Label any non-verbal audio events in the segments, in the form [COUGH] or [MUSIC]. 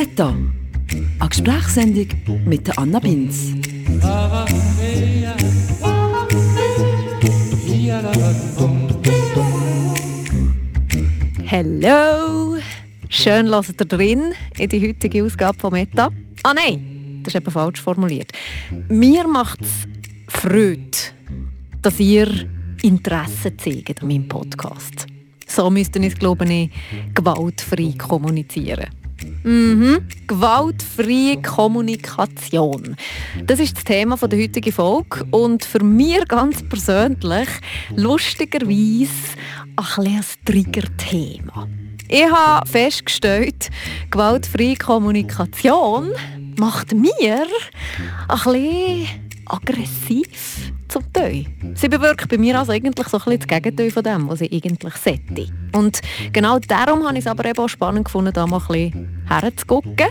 Meta, eine Gesprächssendung mit der Anna Binz. Hallo! Schön lasst ihr drin in die heutige Ausgabe von Meta. Ah nein, das ist eben falsch formuliert. Mir macht es Freude, dass ihr Interesse zeigt an meinem Podcast. So müssten es, glaube ich, gewaltfrei kommunizieren. Mhm. Gewaltfreie Kommunikation. Das ist das Thema der heutigen Folge und für mich ganz persönlich lustigerweise ein, ein Trigger-Thema. Ich habe festgestellt, gewaltfreie Kommunikation macht mir ein bisschen aggressiv zum Teil. Sie bewirkt bei mir also eigentlich so ein bisschen das Gegenteil von dem, was sie eigentlich sollte. Und genau darum habe ich es aber eben auch spannend gefunden, da mal ein bisschen herzugucken.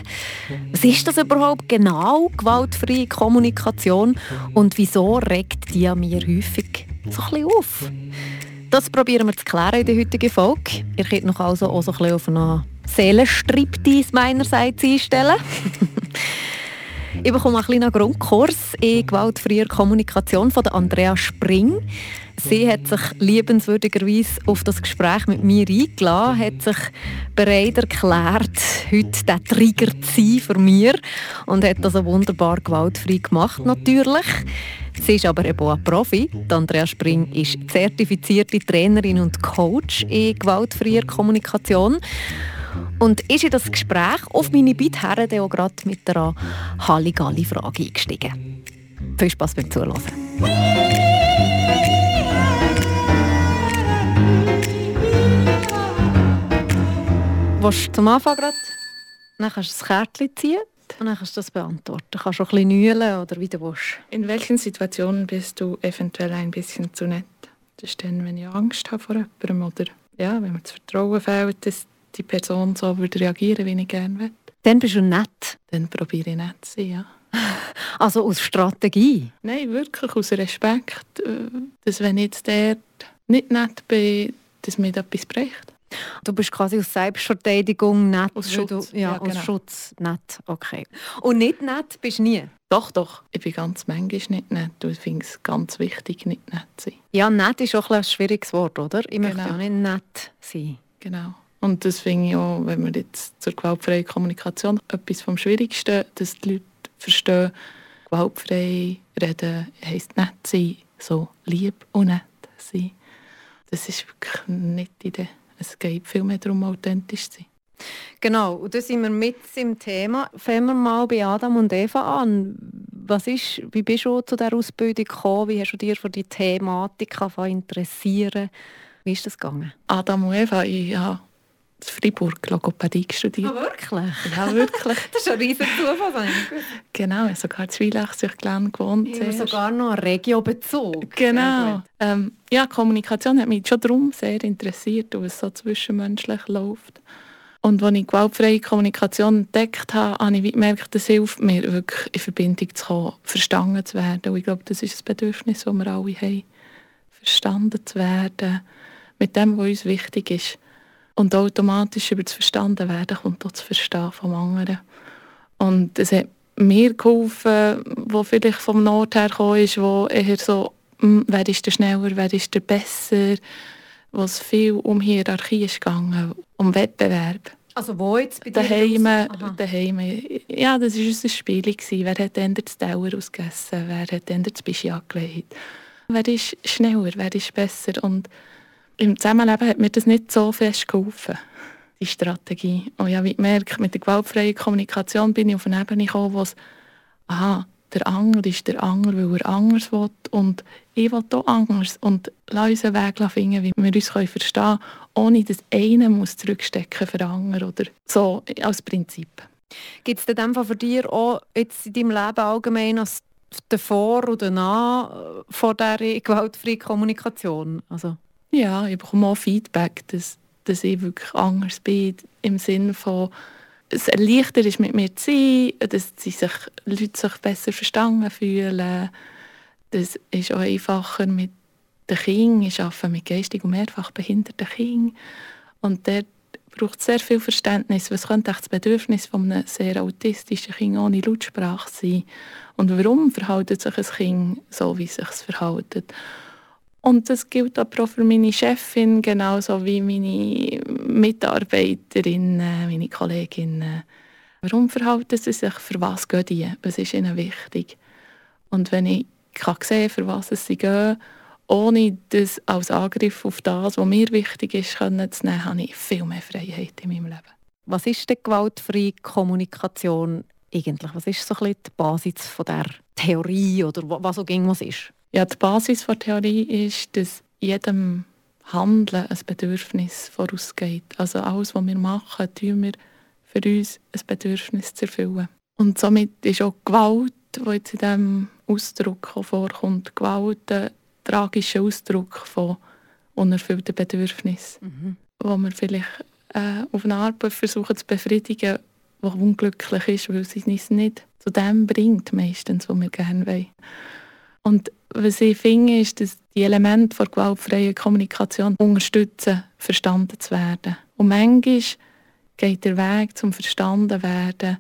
Was ist das überhaupt genau, gewaltfreie Kommunikation? Und wieso regt die an mir häufig so ein bisschen auf? Das probieren wir zu klären in der heutigen Folge. Ihr könnt noch also auch so ein bisschen auf einen Seelenstriptease meinerseits einstellen. [LAUGHS] Ich bekomme einen kleinen Grundkurs in gewaltfreier Kommunikation von Andrea Spring. Sie hat sich liebenswürdigerweise auf das Gespräch mit mir eingeladen, hat sich bereit erklärt, heute der Trigger zu sein für mich und hat das wunderbar gewaltfrei gemacht natürlich. Sie ist aber eben auch ein Profi. Andrea Spring ist zertifizierte Trainerin und Coach in gewaltfreier Kommunikation und ist in das Gespräch auf meine Beitherren auch gerade mit einer Halligalli-Frage eingestiegen. Viel Spaß beim Zuhören. Willst du zum Anfang gerade? Dann kannst du das Kärtchen ziehen und dann kannst du das beantworten. Du kannst auch ein bisschen nühlen oder wie du willst. In welchen Situationen bist du eventuell ein bisschen zu nett? Das ist dann, wenn ich Angst habe vor jemandem oder ja, wenn mir das Vertrauen fehlt, dass die Person so würde reagieren, wie ich gerne will. Dann bist du nett. Dann probiere ich nett zu sein, ja. [LAUGHS] Also aus Strategie? Nein, wirklich aus Respekt, äh, dass wenn ich jetzt dort nicht nett bin, dass mir etwas bricht. Du bist quasi aus Selbstverteidigung nett. Aus Schutz. Du, ja, Ja, aus genau. Schutz nett. Okay. Und nicht nett bist du nie? Doch, doch. Ich bin ganz manchmal nicht nett und ich finde es ganz wichtig, nicht nett zu sein. Ja, nett ist auch ein, schwieriges Wort, oder? Ich möchte Genau. ja nicht nett sein. Genau. Und das finde ich auch, wenn wir jetzt zur gewaltfreien Kommunikation etwas vom Schwierigsten, dass die Leute verstehen, gewaltfrei reden heisst nett sein, so lieb und nett sein. Das ist wirklich nicht die Idee. Es geht viel mehr darum, authentisch zu sein. Genau, und da sind wir mit im Thema. Fangen wir mal bei Adam und Eva an. Was ist, wie bist du zu dieser Ausbildung gekommen? Wie hast du dich für die Thematik interessieren? Wie ist das gegangen? Adam und Eva, ich habe in Freiburg Logopädie studiert. wirklich? Ja, wirklich. [LAUGHS] Das ist ein riesiger Zufall. genau, ich habe sogar in gewohnt. Ich habe sogar noch einen Regiobezug. Genau. Ähm, ja, Kommunikation hat mich schon darum sehr interessiert, weil es so zwischenmenschlich läuft. Und als ich gewaltfreie Kommunikation entdeckt habe, habe ich wie gemerkt, das hilft mir wirklich in Verbindung zu kommen, verstanden zu werden. Und ich glaube, das ist ein Bedürfnis, das wir alle haben. Verstanden zu werden mit dem, was uns wichtig ist. Und automatisch über das Verstandenwerden kommt auch das Verstehen vom anderen. Und es hat mir geholfen, wo vielleicht vom Nord her gekommen ist, wo eher so, hm, wer ist der schneller, wer ist der besser, wo es viel um Hierarchie ist gegangen, um Wettbewerb. Also wo jetzt bei dir? Daheim, daheim, ja, das war unser Spiel. Gewesen. Wer hat dann den Teller ausgegessen, wer hat dann das Bischi angelegt. Wer ist schneller, wer ist besser. Und im Zusammenleben hat mir das nicht so fest geholfen, die Strategie. Und ich habe gemerkt, mit der gewaltfreien Kommunikation bin ich auf eine Ebene gekommen, wo es, aha, der Anger ist der Anger, weil er anders will und ich will auch anders. Und lass uns einen Weg finden, wie wir uns verstehen können, ohne dass einer muss zurückstecken für den anderen oder so als Prinzip. Gibt es in dem Fall für dich auch jetzt in deinem Leben allgemein als davor oder nach äh, vor dieser gewaltfreien Kommunikation? Also, Ja, ich bekomme auch Feedback, dass, dass ich wirklich anders bin, im Sinne von, es leichter ist, mit mir zu sein, dass sie sich, Leute sich besser verstanden fühlen. Das ist auch einfacher mit den Kindern. Ich arbeite mit geistig und mehrfach behinderten Kindern. Und dort braucht sehr viel Verständnis. Was könnte das Bedürfnis von einem sehr autistischen Kind ohne Lautsprache sein? Und warum verhält sich ein Kind so, wie es sich verhält? Und das gilt auch für meine Chefin, genauso wie meine Mitarbeiterinnen, meine Kolleginnen. Warum verhalten sie sich? Für was gehen die? Was ist ihnen wichtig? Und wenn ich kann sehen für was sie gehen, ohne das als Angriff auf das, was mir wichtig ist, zu nehmen, habe ich viel mehr Freiheit in meinem Leben. Was ist denn gewaltfreie Kommunikation eigentlich? Was ist so ein die Basis von der Theorie oder was so ging, was ist? Ja, die Basis der Theorie ist, dass jedem Handeln ein Bedürfnis vorausgeht. Also alles, was wir machen, tun wir für uns ein Bedürfnis zu erfüllen. Und somit ist auch Gewalt, die jetzt in diesem Ausdruck vorkommt, Gewalt ein tragischer Ausdruck von unerfüllten Bedürfnissen, mhm. wo wir vielleicht äh, auf eine Art versuchen zu befriedigen, die unglücklich ist, weil sie uns nicht zu dem bringt, meistens, was wir gerne wollen. Und was ich finde, ist, dass die Elemente der gewaltfreien Kommunikation unterstützen, verstanden zu werden. Und manchmal geht der Weg zum verstanden werden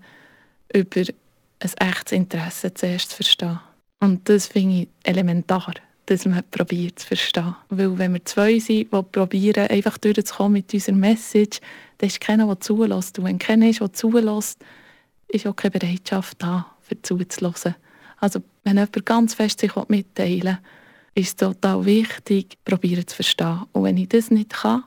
über ein echtes Interesse zuerst zu verstehen. Und das finde ich elementar, dass man probiert zu verstehen. Weil wenn wir zwei sind, die probieren, einfach durchzukommen mit unserer Message, dann ist keiner, der zulässt. Und wenn keiner ist, der zulässt, ist auch keine Bereitschaft da, für zuzulassen. Also wenn jemand ganz fest sich mitteilen will, ist es total wichtig, probieren zu verstehen. Und wenn ich das nicht kann,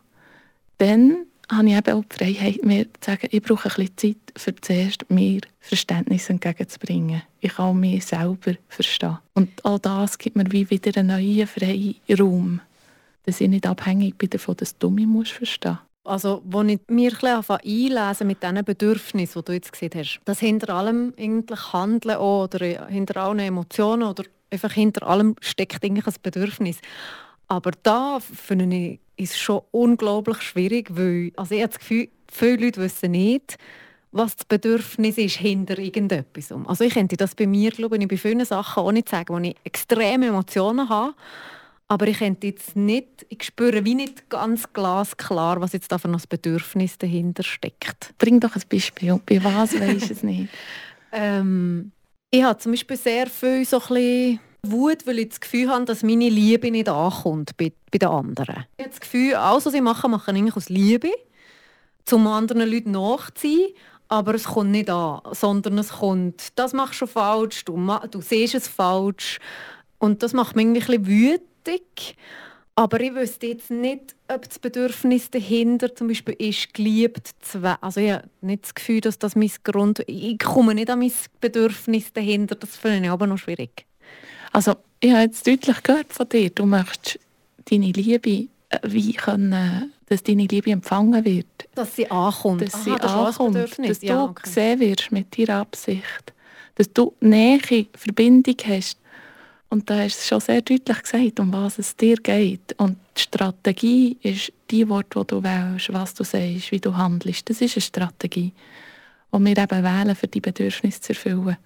dann habe ich eben auch die Freiheit, mir zu sagen, ich brauche ein bisschen Zeit, für zuerst mir Verständnis entgegenzubringen. Ich kann mich selber verstehen. Und all das gibt mir wie wieder einen neuen freien Raum, dass ich nicht abhängig bin davon, dass du mich musst verstehen also, als ich mir ein einlesen mit diesen Bedürfnissen, die du jetzt gesehen hast, dass hinter allem eigentlich Handeln oder hinter allen Emotionen oder einfach hinter allem steckt eigentlich ein Bedürfnis. Aber da finde ich ist schon unglaublich schwierig, weil also ich habe das Gefühl, viele Leute wissen nicht, was das Bedürfnis ist hinter irgendetwas. Also ich könnte das bei mir, glaube ich, bei vielen Sachen auch nicht sagen, wo ich extreme Emotionen habe aber ich könnte jetzt nicht, ich spüre wie nicht ganz glasklar, was jetzt da für ein Bedürfnis dahinter steckt. Bring doch ein Beispiel. Bei was weiß ich es nicht? [LAUGHS] ähm, ich habe zum Beispiel sehr viel so ein Wut, weil ich das Gefühl habe, dass meine Liebe nicht ankommt bei, bei den anderen. Ich habe das Gefühl, alles, was ich mache, mache ich eigentlich aus Liebe, um anderen Leuten nachzuziehen. Aber es kommt nicht an, sondern es kommt, das machst du falsch, du, du siehst es falsch. Und das macht mich irgendwie ein bisschen wichtig. Aber ich wüsste jetzt nicht, ob das Bedürfnis dahinter zum Beispiel ist, geliebt zu werden. Also ich habe nicht das Gefühl, dass das mein Grund... Ich komme nicht an mein Bedürfnis dahinter. Das finde ich aber noch schwierig. Also ich habe jetzt deutlich gehört von dir, du möchtest deine Liebe, äh, wie können, dass deine Liebe empfangen wird. Dass sie ankommt. Dass Aha, sie das ankommt, dass du ja, okay. gesehen wirst mit deiner Absicht. Dass du Nähe, Verbindung hast und da ist schon sehr deutlich gesagt, um was es dir geht. Und die Strategie ist die Wort, die du wählst, was du sagst, wie du handelst. Das ist eine Strategie, die wir eben wählen, für die Bedürfnisse zu erfüllen.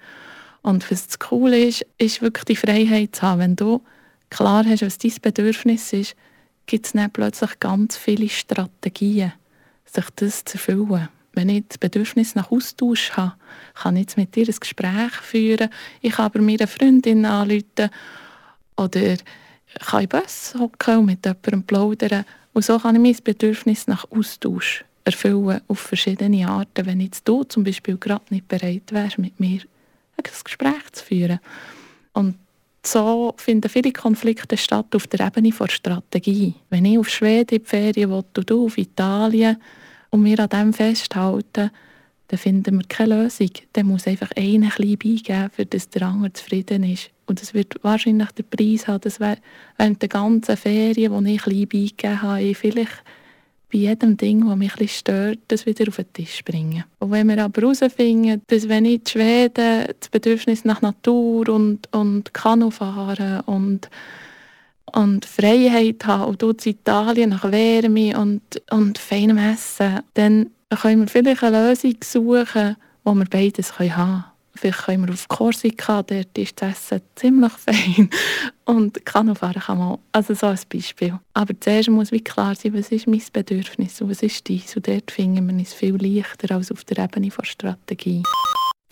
Und was das Coole ist, ist wirklich die Freiheit zu haben. Wenn du klar hast, was dein Bedürfnis ist, gibt es dann plötzlich ganz viele Strategien, sich das zu erfüllen wenn ich das Bedürfnis nach Austausch habe, kann ich jetzt mit dir ein Gespräch führen. Ich kann aber mir eine Freundin anrufen oder kann im Bus hocken und mit jemandem plaudern. Und so kann ich mein Bedürfnis nach Austausch erfüllen auf verschiedene Arten, wenn jetzt du zum Beispiel gerade nicht bereit wärst, mit mir ein Gespräch zu führen. Und so finden viele Konflikte statt auf der Ebene der Strategie. Wenn ich auf Schweden in die Ferien will, du auf Italien, und wir an dem festhalten, dann finden wir keine Lösung. Dann muss einfach einer ein beigeben, für dass der andere zufrieden ist. Und das wird wahrscheinlich den Preis haben, dass während der ganzen Ferien, die ich ein beigegeben habe, ich vielleicht bei jedem Ding, das mich ein stört, das wieder auf den Tisch bringen. Und wenn wir aber herausfinden, dass wenn ich in Schweden das Bedürfnis nach Natur und, und Kanu fahren und und Freiheit haben und dort in Italien nach Wärme und, und feinem Essen, dann können wir vielleicht eine Lösung suchen, wo wir beides haben können. Vielleicht können wir auf Korsika, dort ist das Essen ziemlich [LAUGHS] fein. Und Kanufahren kann man, also so ein Beispiel. Aber zuerst muss wie klar sein, was ist mein Bedürfnis und was ist dies. Und dort finden wir es viel leichter als auf der Ebene der Strategie.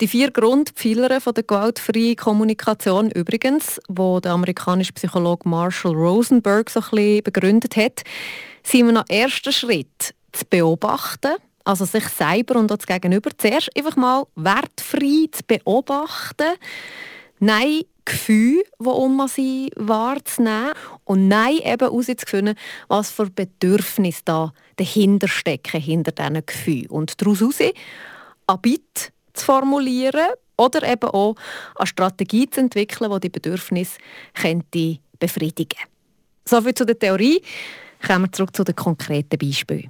Die vier Grundpfeiler der gewaltfreien Kommunikation übrigens, wo der amerikanische Psychologe Marshall Rosenberg so ein bisschen begründet hat, sind wir nach ersten Schritt zu beobachten, also sich selber und das Gegenüber zuerst einfach mal wertfrei zu beobachten. Nein, Gefühle, die um sie wahrzunehmen und nein, eben herauszufinden, was für Bedürfnisse da dahinter stecken, hinter diesen Gefühlen. Und daraus heraus ein Bit zu formulieren oder eben auch eine Strategie zu entwickeln, die die Bedürfnisse befriedigen könnte. Soviel zu der Theorie. Kommen wir zurück zu den konkreten Beispielen.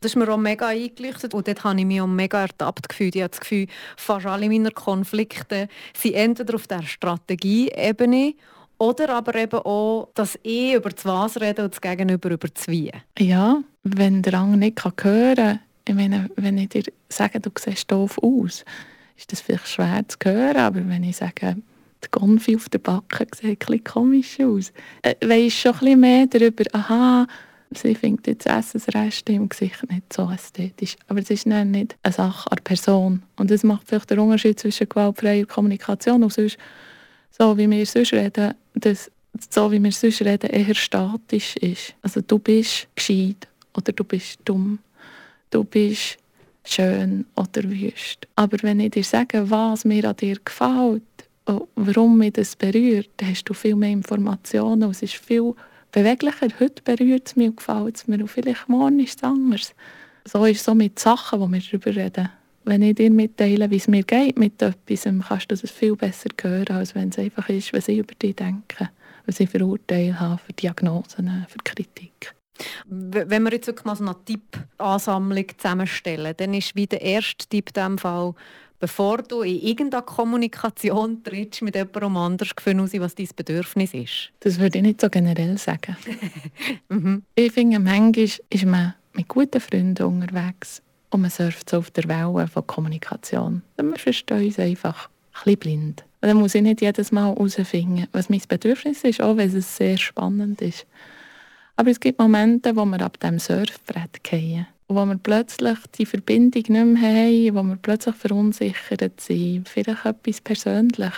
Das ist mir auch mega eingeleuchtet und dort habe ich mich auch mega ertappt gefühlt. Ich habe das Gefühl, fast alle meiner Konflikte sind entweder auf der Strategieebene oder aber eben auch, dass ich über das Was rede und das Gegenüber über das Wie. Ja, wenn der andere nicht hören kann, ich meine, wenn ich dir sage, du siehst doof aus, ist das vielleicht schwer zu hören, aber wenn ich sage, die Konfi auf der Backe sieht ein komisch aus, äh, weisst schon ein bisschen mehr darüber, aha, Sie findet jetzt Essensreste im Gesicht nicht so ästhetisch. Aber es ist nicht eine Sache an Person. Und das macht vielleicht den Unterschied zwischen gewaltfreier Kommunikation und sonst, so wie wir sonst reden, dass so wie wir sonst reden, eher statisch ist. Also du bist gescheit oder du bist dumm. Du bist schön oder wüst. Aber wenn ich dir sage, was mir an dir gefällt, warum mich das berührt, dann hast du viel mehr Informationen und es ist viel beweglicher. Heute berührt es mich und gefällt es mir und vielleicht morgen ist es anders. So ist es so mit Sachen, die wir darüber reden. Wenn ich dir mitteile, wie es mir geht mit etwas, kannst du das viel besser hören, als wenn es einfach ist, was ich über dich denke, was ich für Urteile habe, für Diagnosen, für Kritik. Wenn wir jetzt wirklich mal so eine Tippansammlung zusammenstellen, dann ist wie der erste Tipp in diesem Fall, bevor du in irgendeine Kommunikation trittst mit jemandem anders, finden aus, was dein Bedürfnis ist? Das würde ich nicht so generell sagen. [LAUGHS] mhm. Ich finde, manchmal ist man mit guten Freunden unterwegs und man surft so auf der Welle von Kommunikation. Wir verstehen uns einfach ein bisschen blind. Und dann muss ich nicht jedes Mal herausfinden, was mein Bedürfnis ist, auch wenn es sehr spannend ist. Aber es gibt Momente, wo wir ab dem Surfbrett fallen wo wir plötzlich die Verbindung nicht mehr haben, wo wir plötzlich verunsichert sind, vielleicht etwas persönlich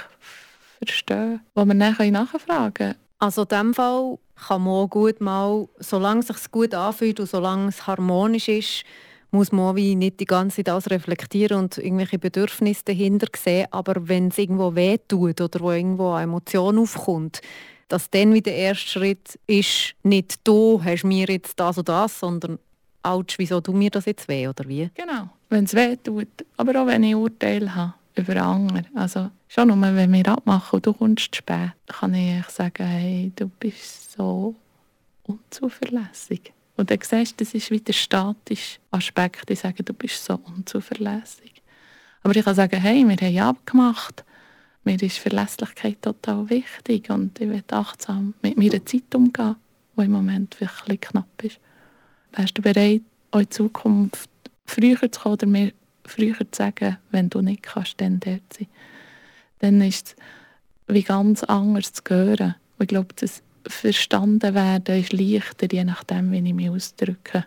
verstehen, wo wir dann nachfragen können. Also in diesem Fall kann man auch gut mal, solange es sich gut anfühlt und solange es harmonisch ist, muss man wie nicht die ganze Zeit das reflektieren und irgendwelche Bedürfnisse dahinter sehen. Aber wenn es irgendwo wehtut oder wo irgendwo eine Emotion aufkommt, dass dann wieder der erste Schritt ist, nicht du hast mir jetzt das oder das, sondern Autsch, wieso du mir das jetzt weh, oder wie? Genau, wenn es weh tut. Aber auch wenn ich Urteile habe über andere. Also schon nur, wenn wir abmachen und du kommst spät, kann ich sagen, hey, du bist so unzuverlässig. Und dann siehst du, das ist wieder der statische Aspekt. Ich sage, du bist so unzuverlässig. Aber ich kann sagen, hey, wir haben abgemacht. Mir ist Verlässlichkeit total wichtig und ich will achtsam mit meiner Zeit umgehen, die im Moment ein knapp ist. Wärst du bereit, in Zukunft früher zu kommen oder mir früher zu sagen, wenn du nicht kannst, dann dort sein? Dann ist es wie ganz anders zu hören. ich glaube, das verstanden werden ist leichter, je nachdem, wie ich mich ausdrücke.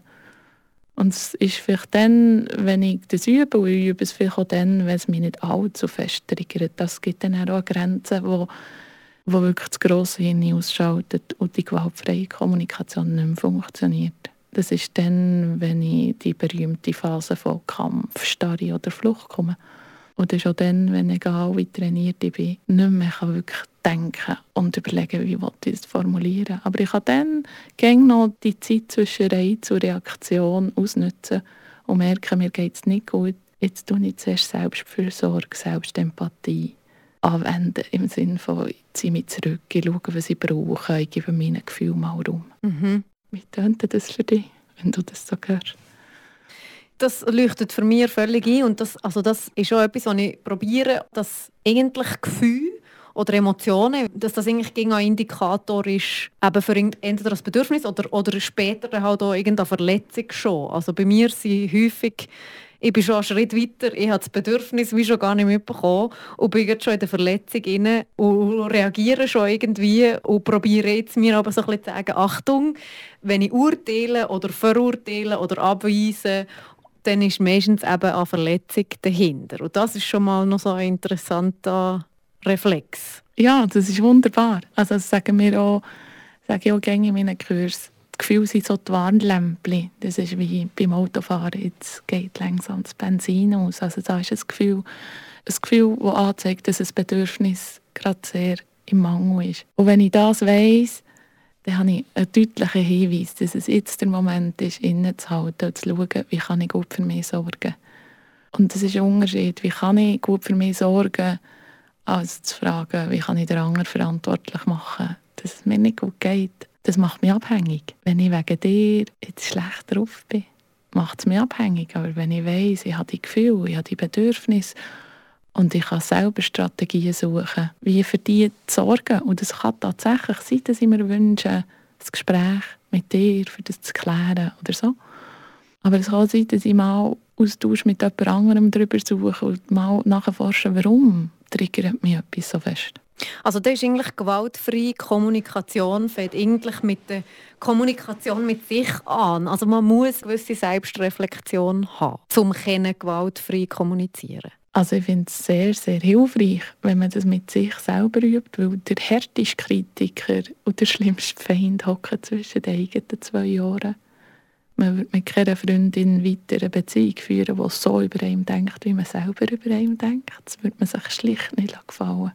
Und es ist vielleicht dann, wenn ich das übe, und ich übe es vielleicht auch dann, wenn es mich nicht allzu fest triggert. Das gibt dann auch Grenzen, wo, wo wirklich das grosse Hirn ausschaltet und die gewaltfreie Kommunikation nicht mehr funktioniert. Das ist dann, wenn ich die berühmte Phase von Kampf, Starre oder Flucht komme. Ist auch dann, wenn ich wie trainiert bin, nicht mehr wirklich denken und überlegen, wie ich es formulieren Aber ich kann dann gerne noch die Zeit zwischen Reiz und Reaktion ausnutzen und merken, mir geht es nicht gut. Jetzt tue ich zuerst Selbstfürsorge, Selbstempathie anwenden, im Sinne von, ich ziehe mich zurück, ich schaue, was ich brauche, ich gebe meinen Gefühlen mal Raum. Mhm. Wie tönt das für dich, wenn du das so hörst? Das leuchtet für mich völlig ein und das, also das ist auch etwas, was ich probiere, dass eigentlich Gefühl oder Emotionen, dass das eigentlich gegen ein Indikator ist, eben für entweder das Bedürfnis oder, oder später dann halt auch irgendeine Verletzung schon. Also bei mir sind häufig ich bin schon einen Schritt weiter, ich habe das Bedürfnis wie schon gar nicht mitbekommen und bin jetzt schon in der Verletzung rein und reagiere schon irgendwie und probiere jetzt mir aber so ein bisschen zu sagen, Achtung, wenn ich urteile oder verurteile oder abweise, dann ist meistens eben eine Verletzung dahinter. Und das ist schon mal noch so ein interessanter Reflex. Ja, das ist wunderbar. Also das sagen wir auch, sage ich auch gerne in meinen Kursen. Das Gefühl sind so die Warnlämpchen. Das ist wie beim Autofahren. Jetzt geht langsam das Benzin aus. Also da ist ein Gefühl, ein Gefühl, das anzeigt, dass ein Bedürfnis gerade sehr im Mangel ist. Und wenn ich das weiss, dann habe ich einen deutlichen Hinweis, dass es jetzt der Moment ist, innezuhalten und zu schauen, wie kann ich gut für mich sorgen. Und das ist ein Unterschied. Wie kann ich gut für mich sorgen, als zu fragen, wie kann ich den anderen verantwortlich machen, dass es mir nicht gut geht. Das macht mich abhängig. Wenn ich wegen dir jetzt schlecht drauf bin, macht es mich abhängig. Aber wenn ich weiss, ich habe die Gefühle, ich habe die Bedürfnisse und ich kann selber Strategien suchen, wie für die zu sorgen. Und es kann tatsächlich sein, dass ich mir wünsche, das Gespräch mit dir, für das zu klären oder so. Aber es kann sein, dass ich mal Austausch mit jemand anderem darüber suche und mal nachforschen, warum triggert mich etwas so fest. Also das ist eigentlich gewaltfreie Kommunikation, fängt eigentlich mit der Kommunikation mit sich an. Also man muss eine gewisse Selbstreflexion haben, um gewaltfrei kommunizieren also ich finde es sehr, sehr hilfreich, wenn man das mit sich selber übt, weil der härteste Kritiker und der schlimmste Feind hocken zwischen den eigenen zwei Ohren. Man würde mit keiner Freundin weiter eine Beziehung führen, die so über einen denkt, wie man selber über einen denkt. Das würde man sich schlicht nicht gefallen.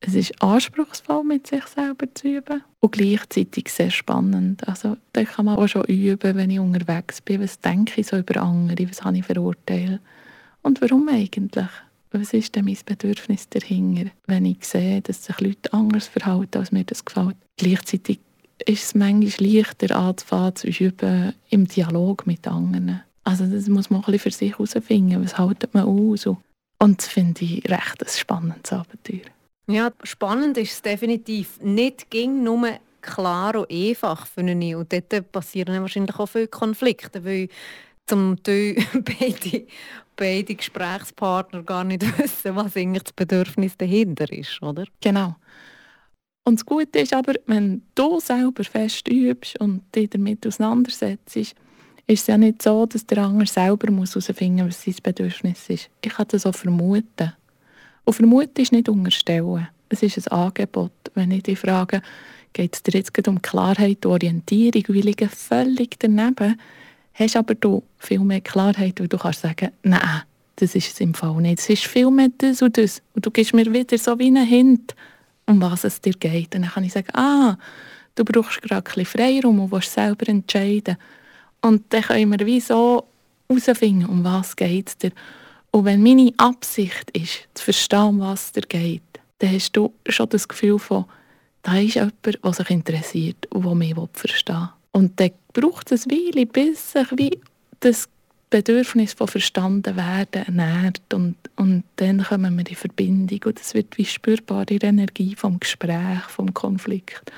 Es ist anspruchsvoll, mit sich selber zu üben und gleichzeitig sehr spannend. Also, da kann man auch schon üben, wenn ich unterwegs bin. Was denke ich so über andere? Was habe ich verurteilt? Und warum eigentlich? Was ist denn mein Bedürfnis dahinter, wenn ich sehe, dass sich Leute anders verhalten, als mir das gefällt? Gleichzeitig ist es manchmal leichter anzufangen, zu üben im Dialog mit anderen. Also das muss man ein für sich herausfinden. Was hält man aus? Und das finde ich recht ein spannendes Abenteuer. Ja, spannend ist es definitiv. Nicht ging nur klar und einfach für eine Und dort passieren wahrscheinlich auch viele Konflikte, weil zum Teil [LAUGHS] beide, beide Gesprächspartner gar nicht [LAUGHS] wissen, was eigentlich das Bedürfnis dahinter ist, oder? Genau. Und das Gute ist aber, wenn du selber fest übst und dich damit auseinandersetzt, ist es ja nicht so, dass der andere selber herausfinden muss, was sein Bedürfnis ist. Ich kann das auch vermuten. Und vermuten ist nicht unterstellen. Es ist ein Angebot. Wenn ich dich frage, geht es dir jetzt um Klarheit und Orientierung, wir liegen völlig daneben, hast aber du viel mehr Klarheit, weil du kannst sagen, nein, das ist es im Fall nicht. Es ist viel mehr das und das. Und du gibst mir wieder so wie einen Hint um was es dir geht. Und dann kann ich sagen, ah, du brauchst gerade ein bisschen Freiraum und willst selber entscheiden. Und dann können wir wie so herausfinden, um was es dir. Und wenn meine Absicht ist, zu verstehen, um was es dir geht, dann hast du schon das Gefühl von, da ist jemand, der sich interessiert und der mich verstehen will. Und dann braucht es eine Weile, bis sich wie das Bedürfnis von verstanden werden ernährt und, und dann kommen wir in Verbindung und es wird wie spürbar die Energie vom Gespräch, vom Konflikt.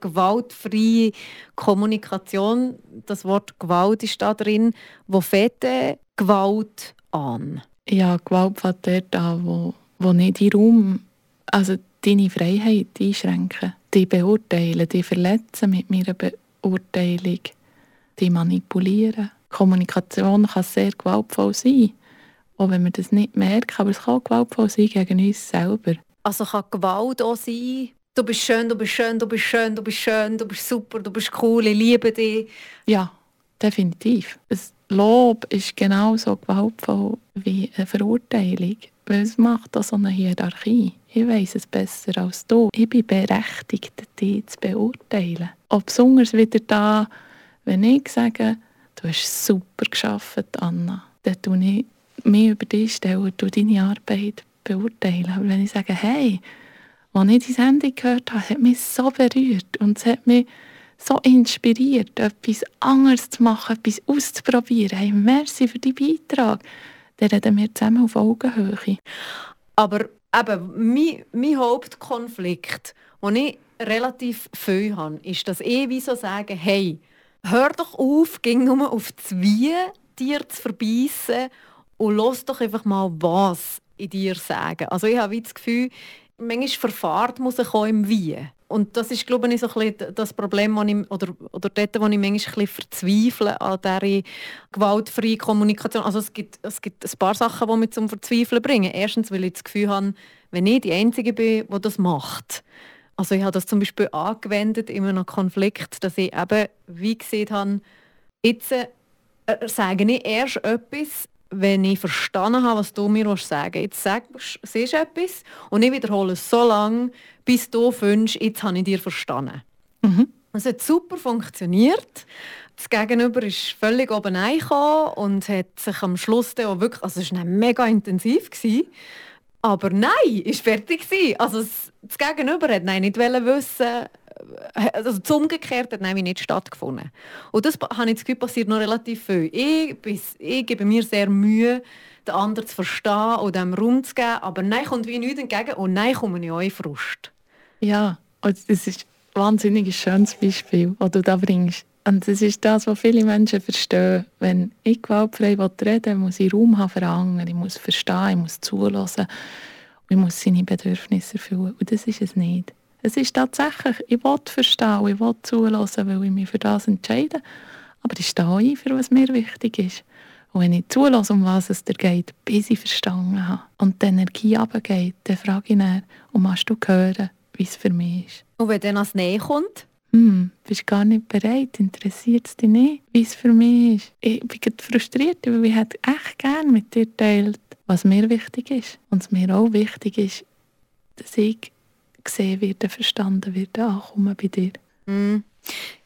Gewaltfreie Kommunikation, das Wort Gewalt ist da drin. Wo fängt Gewalt an? Ja, Gewalt fängt dort an, wo, wo nicht die Raum, also deine Freiheit einschränken, die beurteilen, die verletzen mit meiner Beurteilung, die manipulieren Kommunikation kann sehr gewaltvoll sein. Auch wenn wir das nicht merken, aber es kann auch gewaltvoll sein gegen uns selber. Also kann Gewalt auch sein, du bist schön, du bist schön, du bist schön, du bist schön, du bist super, du bist cool, ich liebe dich. Ja, definitiv. Das Lob ist genauso gewaltvoll wie eine Verurteilung. Weil es macht da so eine Hierarchie. Ich weiß es besser als du. Ich bin berechtigt, dich zu beurteilen. Ob besonders wieder da, wenn ich sage, du hast super geschafft, Anna. Dann tue ich mich über dich stellen, du deine Arbeit beurteilen. Aber wenn ich sage, hey, als ich dein Handy gehört habe, hat mich so berührt und es hat mich so inspiriert, etwas anderes zu machen, etwas auszuprobieren. Hey, merci für deinen Beitrag. Dann reden wir zusammen auf Augenhöhe. Aber eben, mein, mein Hauptkonflikt, den ich relativ viel habe, ist, dass ich wie so sage, hey, hör doch auf, ging nur auf das Wie, dir zu verbeissen und los doch einfach mal, was in dir sagen. Also ich habe das Gefühl, manchmal verfahrt muss ich auch im Wie. Und das ist, glaube ich, so ein bisschen das Problem, wo ich, oder, oder dort, wo ich manchmal ein verzweifle an dieser gewaltfreien Kommunikation. Also es gibt, es gibt ein paar Sachen, die mich zum Verzweifeln bringen. Erstens, weil ich das Gefühl habe, wenn ich die Einzige bin, die das macht. Also ich habe das zum Beispiel angewendet in einem Konflikt, dass ich eben, wie gesehen habe, jetzt äh, sage ich erst etwas, wenn ich verstanden habe, was du mir sagen willst. Jetzt sagst, siehst du etwas und ich wiederhole es so lange, bis du findest, jetzt habe ich dir verstanden. Mhm. Es hat super funktioniert. Das Gegenüber ist völlig oben reingekommen und hat sich am Schluss dann auch wirklich, also es war mega intensiv. Gewesen. Aber nein, ist fertig Also das Gegenüber hat nein, nicht wissen, also das Umgekehrte hat nämlich nicht stattgefunden. Und das habe ich das Gefühl, passiert noch relativ viel. Ich, ich gebe mir sehr Mühe, den anderen zu verstehen und dem Raum zu geben, aber nein kommt wie nichts entgegen und nein komme ich auch in Frust. Ja, das ist ein wahnsinnig schönes Beispiel, das du da bringst. Und das ist das, was viele Menschen verstehen. Wenn ich gewaltfrei reden muss ich Raum haben für andere. Ich muss verstehen, ich muss zulassen. Ich muss seine Bedürfnisse erfüllen. Und das ist es nicht. Es ist tatsächlich, ich will verstehen, ich will zulassen, weil ich mich für das entscheide. Aber ich stehe ein, für was mir wichtig ist. Und wenn ich zulasse, um was es dir geht, bis ich verstanden habe und die Energie runtergeht, dann frage ich dann, um was du hören, wie es für mich ist. Und wenn dann als Nähe kommt? Hm, bist gar nicht bereit, interessiert es dich nicht, wie es für mich ist. Ich bin frustriert, weil ich hätte echt gerne mit dir teilt, was mir wichtig ist. Und es mir auch wichtig ist, dass ich gesehen werde, verstanden werde, ankommen bei dir. Mm.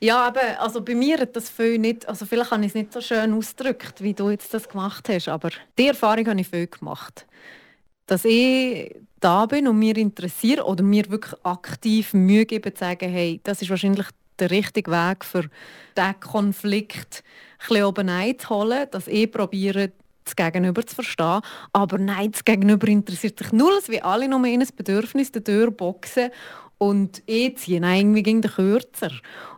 Ja, aber also bei mir hat das viel nicht, also vielleicht habe ich es nicht so schön ausgedrückt, wie du jetzt das gemacht hast, aber die Erfahrung habe ich viel gemacht. Dass ich da bin und mir interessiere oder mir wirklich aktiv Mühe gebe, zu sagen, hey, das ist wahrscheinlich der richtige Weg für diesen Konflikt ein bisschen oben einzuholen, dass ich probiere, das Gegenüber zu verstehen. Aber nein, das Gegenüber interessiert sich nur, wie alle nur in ein Bedürfnis der Tür boxen und eh ziehen. Irgendwie ging der kürzer.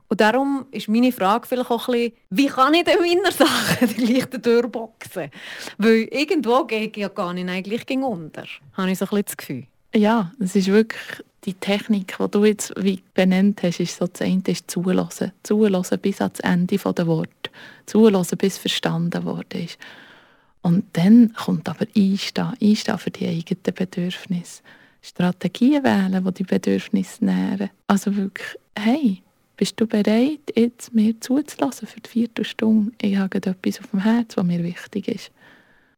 Und darum ist meine Frage vielleicht auch ein bisschen, wie kann ich denn meiner Sachen [LAUGHS] die gleiche Tür boxen? Weil irgendwo gehe ich ja gar nicht eigentlich gegen unter. Habe ich so ein bisschen das Gefühl. Ja, es ist wirklich die Technik, die du jetzt wie benannt hast, ist so das eine ist zulassen. Zulassen bis ans Ende der Worte. Zulassen, bis verstanden worden ist. Und dann kommt aber Einstehen, Einstehen für die eigenen Bedürfnisse. Strategien wählen, die die Bedürfnisse nähren. Also wirklich, hey, bist du bereit, jetzt mir zuzulassen für die vierte Stunde? Ich habe etwas auf dem Herz, was mir wichtig ist.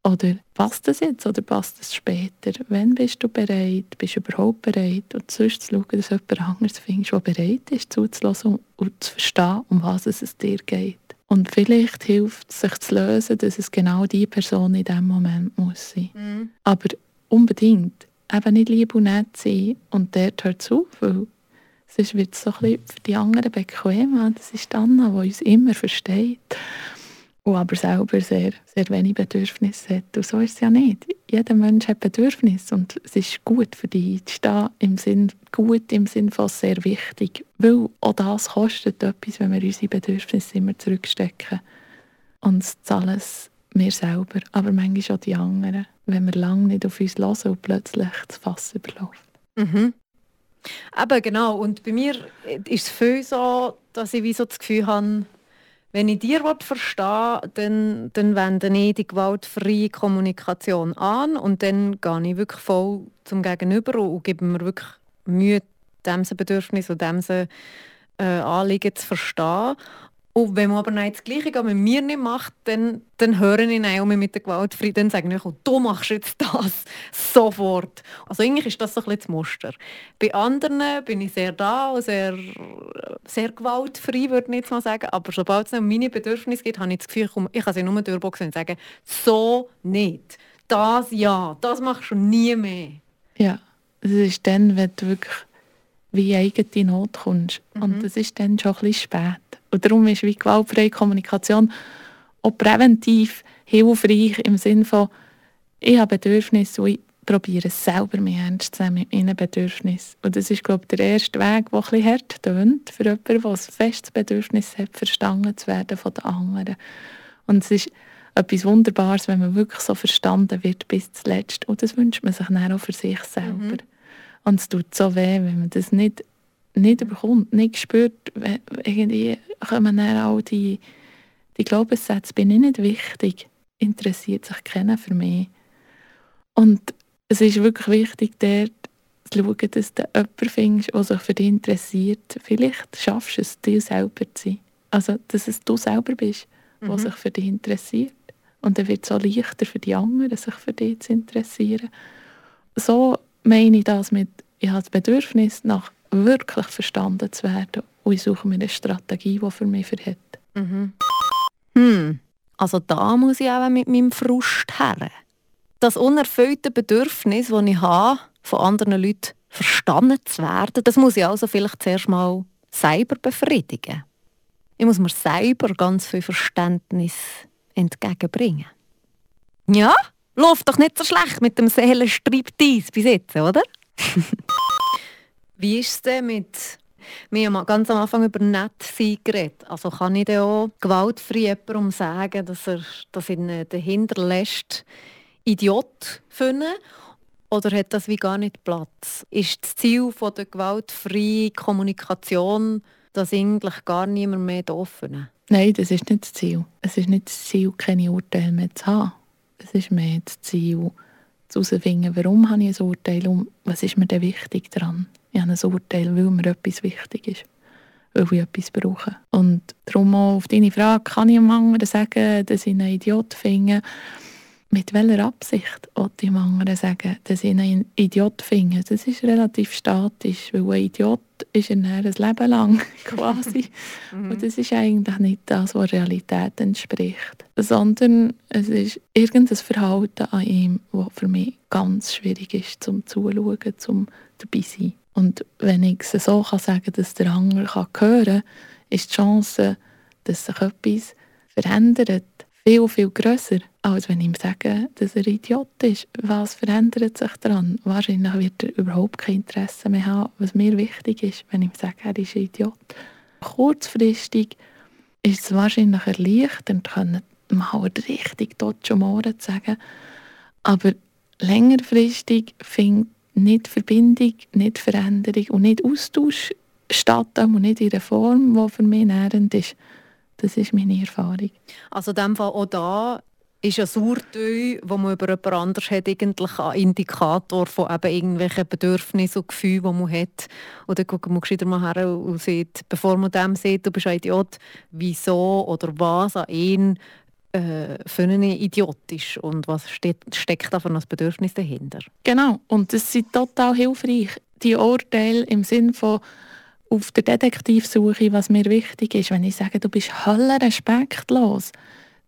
Oder passt das jetzt oder passt das später? Wann bist du bereit? Bist du überhaupt bereit? Und sonst zu schauen, dass jemand anderes findest, der bereit ist, zuzulassen und zu verstehen, um was es dir geht. Und vielleicht hilft es, sich zu lösen, dass es genau die Person in diesem Moment muss sein. Mhm. Aber unbedingt eben nicht lieb und nett sein und dort hört es auf, weil sonst wird es so ein bisschen für die anderen bequem. Das ist Anna, die uns immer versteht und aber selber sehr, sehr wenig Bedürfnisse hat. Und so ist es ja nicht. Jeder Mensch hat Bedürfnisse und es ist gut für dich einzustehen, im Sinn, gut im Sinn von sehr wichtig. Weil auch das kostet etwas, wenn wir unsere Bedürfnisse immer zurückstecken. Und das zahlen wir selber, aber manchmal auch die anderen, wenn wir lange nicht auf uns hören und plötzlich das Fass überläuft. Mhm. Aber genau, und bei mir ist es viel so, dass ich wie so das Gefühl habe, wenn ich dir verstehe, dann, dann wende ich die gewaltfreie Kommunikation an und dann gehe ich wirklich voll zum Gegenüber und, gebe mir wirklich Mühe, diese Bedürfnis und diese äh, Anliegen zu verstehen. Und wenn man aber nicht das Gleiche mit mir nicht macht, dann, dann höre ich auch mit der Gewaltfrei, dann sagen ich, du machst jetzt das [LAUGHS] sofort. Also eigentlich ist das so ein bisschen das Muster. Bei anderen bin ich sehr da und sehr, sehr gewaltfrei, würde ich jetzt mal sagen. Aber sobald es um meine Bedürfnisse geht, habe ich das Gefühl, ich kann sie nur durchboxen und sagen, so nicht. Das ja, das machst du nie mehr. Ja, es ist dann, wenn du wirklich wie eigene Not kommst. Mhm. Und das ist dann schon ein bisschen spät. Und darum ist wie gewaltfreie Kommunikation auch präventiv hilfreich im Sinne von, ich habe Bedürfnisse und ich probiere es selber mich ernst zu nehmen mit meinen Bedürfnissen. Und das ist, glaube ich, der erste Weg, der etwas hart tönt für jemanden, der ein festes Bedürfnis hat, verstanden zu werden von den anderen. Und es ist etwas Wunderbares, wenn man wirklich so verstanden wird bis zuletzt. Und das wünscht man sich dann auch für sich selber. Mhm. Und es tut so weh, wenn man das nicht, nicht bekommt, nicht spürt. Irgendwie kommen dann auch die, die Glaubenssätze, bin ich nicht wichtig, interessiert sich keiner für mich. Und es ist wirklich wichtig, dort zu schauen, dass du jemanden findest, der sich für dich interessiert. Vielleicht schaffst du es, dir selber zu sein. Also, dass es du selber bist, der mhm. sich für dich interessiert. Und dann wird es auch leichter für die anderen, sich für dich zu interessieren. So meine ich das mit, ich habe das Bedürfnis, nach wirklich verstanden zu werden. Und ich suche mir eine Strategie, die für mich verhält. Mhm. Hm, also da muss ich auch mit meinem Frust her. Das unerfüllte Bedürfnis, das ich habe, von anderen Leuten verstanden zu werden, das muss ich also vielleicht zuerst mal selber befriedigen. Ich muss mir selber ganz viel Verständnis entgegenbringen. Ja, läuft doch nicht so schlecht mit dem Seelenstriptease bis jetzt, oder? [LAUGHS] Wie ist es denn mit... Wir haben ganz am Anfang über Nettsein geredet. Also kann ich dann auch gewaltfrei jemandem sagen, dass er dass ihn dahinter lässt, Idiot finden? Oder hat das wie gar nicht Platz? Ist das Ziel von der gewaltfreien Kommunikation, dass eigentlich gar niemand mehr offen Nein, das ist nicht das Ziel. Es ist nicht das Ziel, keine Urteile mehr zu haben. Es ist mehr das Ziel, herauszufinden, warum habe ich ein Urteil und was ist mir denn wichtig daran. Ich habe ein Urteil, weil mir etwas wichtig ist, weil ich etwas brauche. Und darum auch auf deine Frage, kann ich einem anderen sagen, dass ich einen Idiot finde, mit welcher Absicht wollte dem anderen sagen, dass ich einen Idiot finde? Das ist relativ statisch, weil ein Idiot ist er ein Leben lang [LAUGHS] quasi. Mhm. Und das ist eigentlich nicht das, was Realität entspricht. Sondern es ist irgendein Verhalten an ihm, das für mich ganz schwierig ist, zum Zuschauen, zum dabei sein. Und wenn ich es so kann sagen dass der andere hören kann, ist die Chance, dass sich etwas verändert, viel, viel grösser, als wenn ich ihm sage, dass er Idiot ist. Was verändert sich daran? Wahrscheinlich wird er überhaupt kein Interesse mehr haben, was mir wichtig ist, wenn ich ihm sage, er ist Idiot. Kurzfristig ist es wahrscheinlich erleichternd, können mal richtig dort schon morgen zu sagen. Aber längerfristig findet nicht Verbindung, nicht Veränderung und nicht Austausch statt, und nicht in der Form, die für mich nährend ist. Das ist meine Erfahrung. Also in dem Fall auch da ist ein Urteil, wo man über jemand anderes hat, eigentlich ein Indikator von eben irgendwelchen Bedürfnissen und Gefühlen, die man hat. Oder guckt man gescheiter mal her und sieht, bevor man dem sieht, du bist ein Idiot, wieso oder was an ihn äh, für einen Idiot ist und was steht, steckt da für ein Bedürfnis dahinter. Genau, und das sind total hilfreich. Die Urteile im Sinne von auf der Detektivsuche, was mir wichtig ist. Wenn ich sage, du bist hölle respektlos,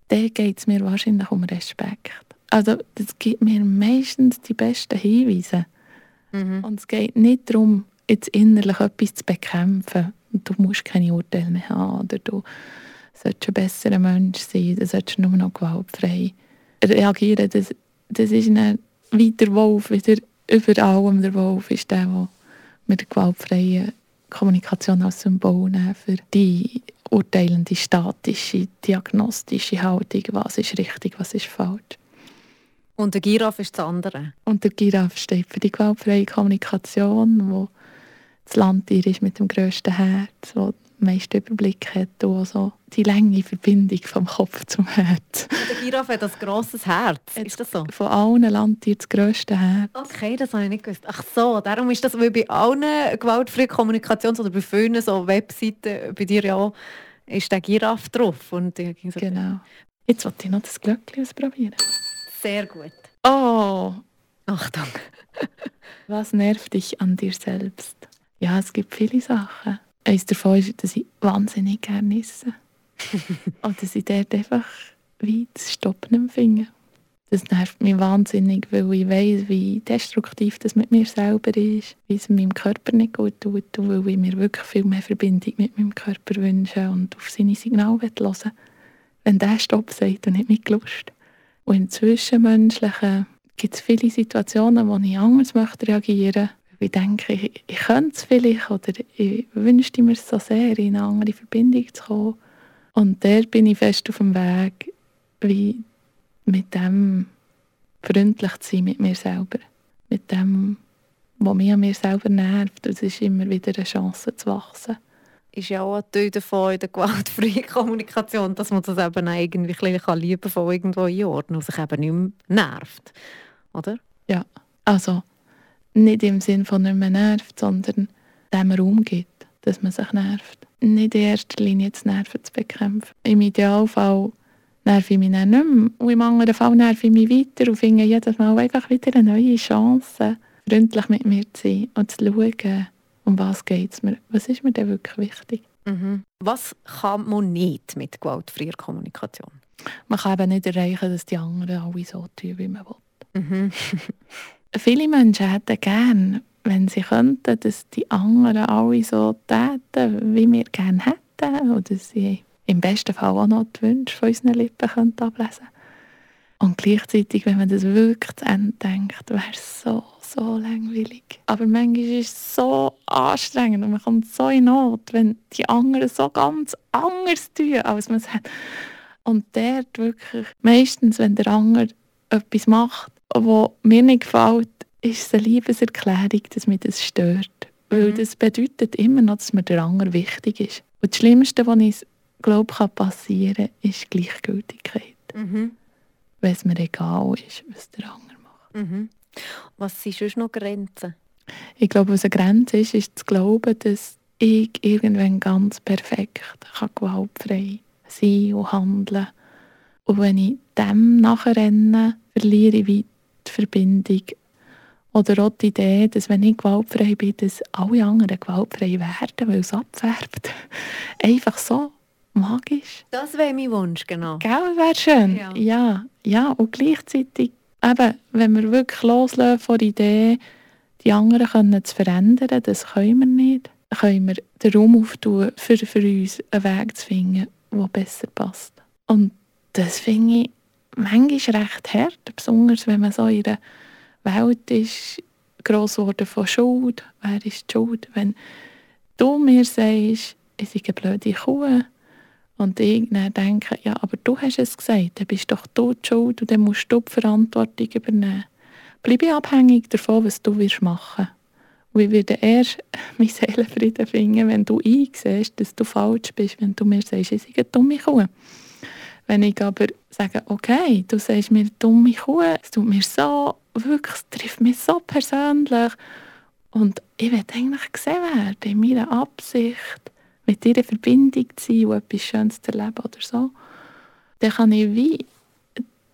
dann geht es mir wahrscheinlich um Respekt. Also das gibt mir meistens die besten Hinweise. Mhm. Und es geht nicht darum, jetzt innerlich etwas zu bekämpfen. Du musst keine Urteile mehr haben oder du solltest ein besserer Mensch sein, du solltest nur noch gewaltfrei reagieren. Das, das ist ein weiter Wolf, wieder über allem der Wolf ist der, der mit der gewaltfreien Kommunikation als Symbol nehmen für die urteilende, statische, diagnostische Haltung, was ist richtig, was ist falsch. Und der Giraffe ist das andere? Und der Giraffe steht für die gewaltfreie Kommunikation, wo das Landtier ist mit dem grössten Herz, wo meisten Überblick hat und so die lange Verbindung vom Kopf zum Herz. Der Giraffe hat ein grosses Herz, ist das so? Von allen Landtieren das grösste Herz. Okay, das habe ich nicht gewusst. Ach so, darum ist das, weil bei allen gewaltfreien Kommunikations- oder bei vielen so Webseiten, bei dir ja auch, ist der Giraffe drauf. Und so genau. Jetzt wollte ich noch das Glöckchen ausprobieren. Sehr gut. Oh! Achtung. [LAUGHS] Was nervt dich an dir selbst? Ja, es gibt viele Sachen. Eines davon ist, dass ich wahnsinnig gerne esse. [LAUGHS] Und dass ich dort einfach wie das Stoppen finde. Das nervt mich wahnsinnig, weil ich weiß, wie destruktiv das mit mir selber ist, wie es meinem Körper nicht gut tut und weil ich mir wirklich viel mehr Verbindung mit meinem Körper wünsche und auf seine Signale hören will. Wenn der Stopp sagt, dann nicht mit Lust. Und im Zwischenmenschlichen gibt es viele Situationen, wo ich anders möchte reagieren ich denke, ich, ich könnte es vielleicht oder ich wünschte mir so sehr, in eine andere Verbindung zu kommen. Und der bin ich fest auf dem Weg, wie mit dem freundlich zu sein mit mir selber. Mit dem, was mich an mir selber nervt. Das ist immer wieder eine Chance zu wachsen. Ist ja auch ein Teil davon in der gewaltfreien [LAUGHS] Kommunikation, dass man das eben auch irgendwie ein bisschen liebevoll irgendwo einordnen und sich eben nicht mehr nervt. Oder? Ja, also nicht im Sinn von nicht mehr nervt, sondern dem Raum gibt, dass man sich nervt. Nicht in erster Linie das Nerven zu bekämpfen. Im Idealfall nerve ich mich dann nicht mehr. Und im anderen Fall nerve ich mich weiter und finde jedes Mal einfach wieder eine neue Chance, freundlich mit mir zu sein und zu schauen, um was geht es mir. Was ist mir denn wirklich wichtig? Mhm. Was kann man nicht mit gewaltfreier Kommunikation? Man kann eben nicht erreichen, dass die anderen alle so tun, wie man will. Mhm. [LAUGHS] Viele Menschen hätten gerne, wenn sie könnten, dass die anderen alle so täten, wie wir gerne hätten. Oder sie im besten Fall auch noch die Wünsche von unseren Lippen könnten ablesen Und gleichzeitig, wenn man das wirklich zu Ende denkt, wäre es so, so langweilig. Aber manchmal ist es so anstrengend und man kommt so in Not, wenn die anderen so ganz anders tun, als man es hat. Und dort wirklich, meistens, wenn der andere etwas macht, was mir nicht gefällt, ist eine Liebeserklärung, dass mich das stört. Weil Mhm. das bedeutet immer noch, dass mir der andere wichtig ist. Und das Schlimmste, was ich glaube, kann passieren, ist Gleichgültigkeit. Mhm. Wenn es mir egal ist, was der andere macht. Mhm. Was sind sonst noch Grenzen? Ich glaube, was eine Grenze ist, ist zu glauben, dass ich irgendwann ganz perfekt kann gewaltfrei sein und handeln Und wenn ich dem nachrenne, verliere ich wie die Verbindung. Oder auch die Idee, dass wenn ich gewaltfrei bin, dass alle anderen gewaltfrei werden, weil es abfärbt. [LAUGHS] Einfach so magisch. Das wäre mein Wunsch, genau. Gell, wäre schön. Ja. Ja. ja, Und gleichzeitig, eben, wenn wir wirklich loslösen von der Idee, die anderen können zu verändern, das können wir nicht, können wir den Raum auftun, für, für uns einen Weg zu finden, der besser passt. Und das finde ich manchmal recht hart, besonders wenn man so in einer Welt ist, gross geworden von Schuld. Wer ist die Schuld? Wenn du mir sagst, ich sei eine blöde Kuh, und ich dann denke, ja, aber du hast es gesagt, dann bist doch du die Schuld und dann musst du die Verantwortung übernehmen. Bleibe abhängig davon, was du wirst machen Und ich werde erst [LAUGHS] meinen Seelenfrieden finden, wenn du einsiehst, dass du falsch bist, wenn du mir sagst, ich sei eine dumme Kuh. Wenn ich aber sage, okay, du sagst mir dumme Kuh, es tut mir so, wirklich, es trifft mich so persönlich und ich will eigentlich gesehen werden in meiner Absicht, mit dir in Verbindung zu sein und etwas Schönes zu erleben oder so, dann kann ich wie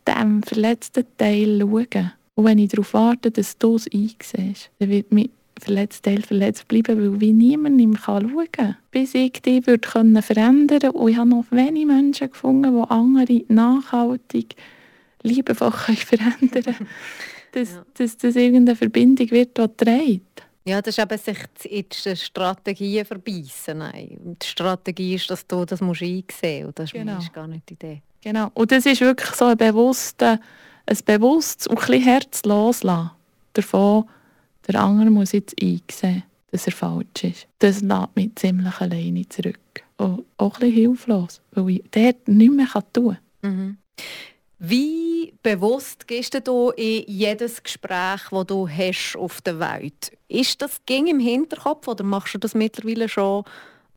dem verletzten Teil schauen. Und wenn ich darauf warte, dass du es einsiehst, dann wird mein verletzt bleiben, weil wie niemand ihm kann schauen kann. Bis ich dich würde können verändern können. Und ich habe noch wenige Menschen gefunden, die andere nachhaltig liebevoll können [LAUGHS] verändern können. Dass, Ja. dass das irgendeine Verbindung wird, die trägt. Ja, das ist eben sich in die Strategien verbeissen. Nein, die Strategie ist, dass du das musst einsehen musst. Das ist Genau. manchmal gar nicht die Idee. Genau. Und das ist wirklich so ein bewusstes, ein bewusstes und ein bisschen Herz loslassen. Davon, der andere muss jetzt einsehen, dass er falsch ist. Das lässt mich ziemlich alleine zurück. Und auch ein bisschen hilflos, weil ich dort nichts mehr tun kann. Mhm. Wie bewusst gehst du in jedes Gespräch, das du hast auf der Welt? Ist das ging im Hinterkopf oder machst du das mittlerweile schon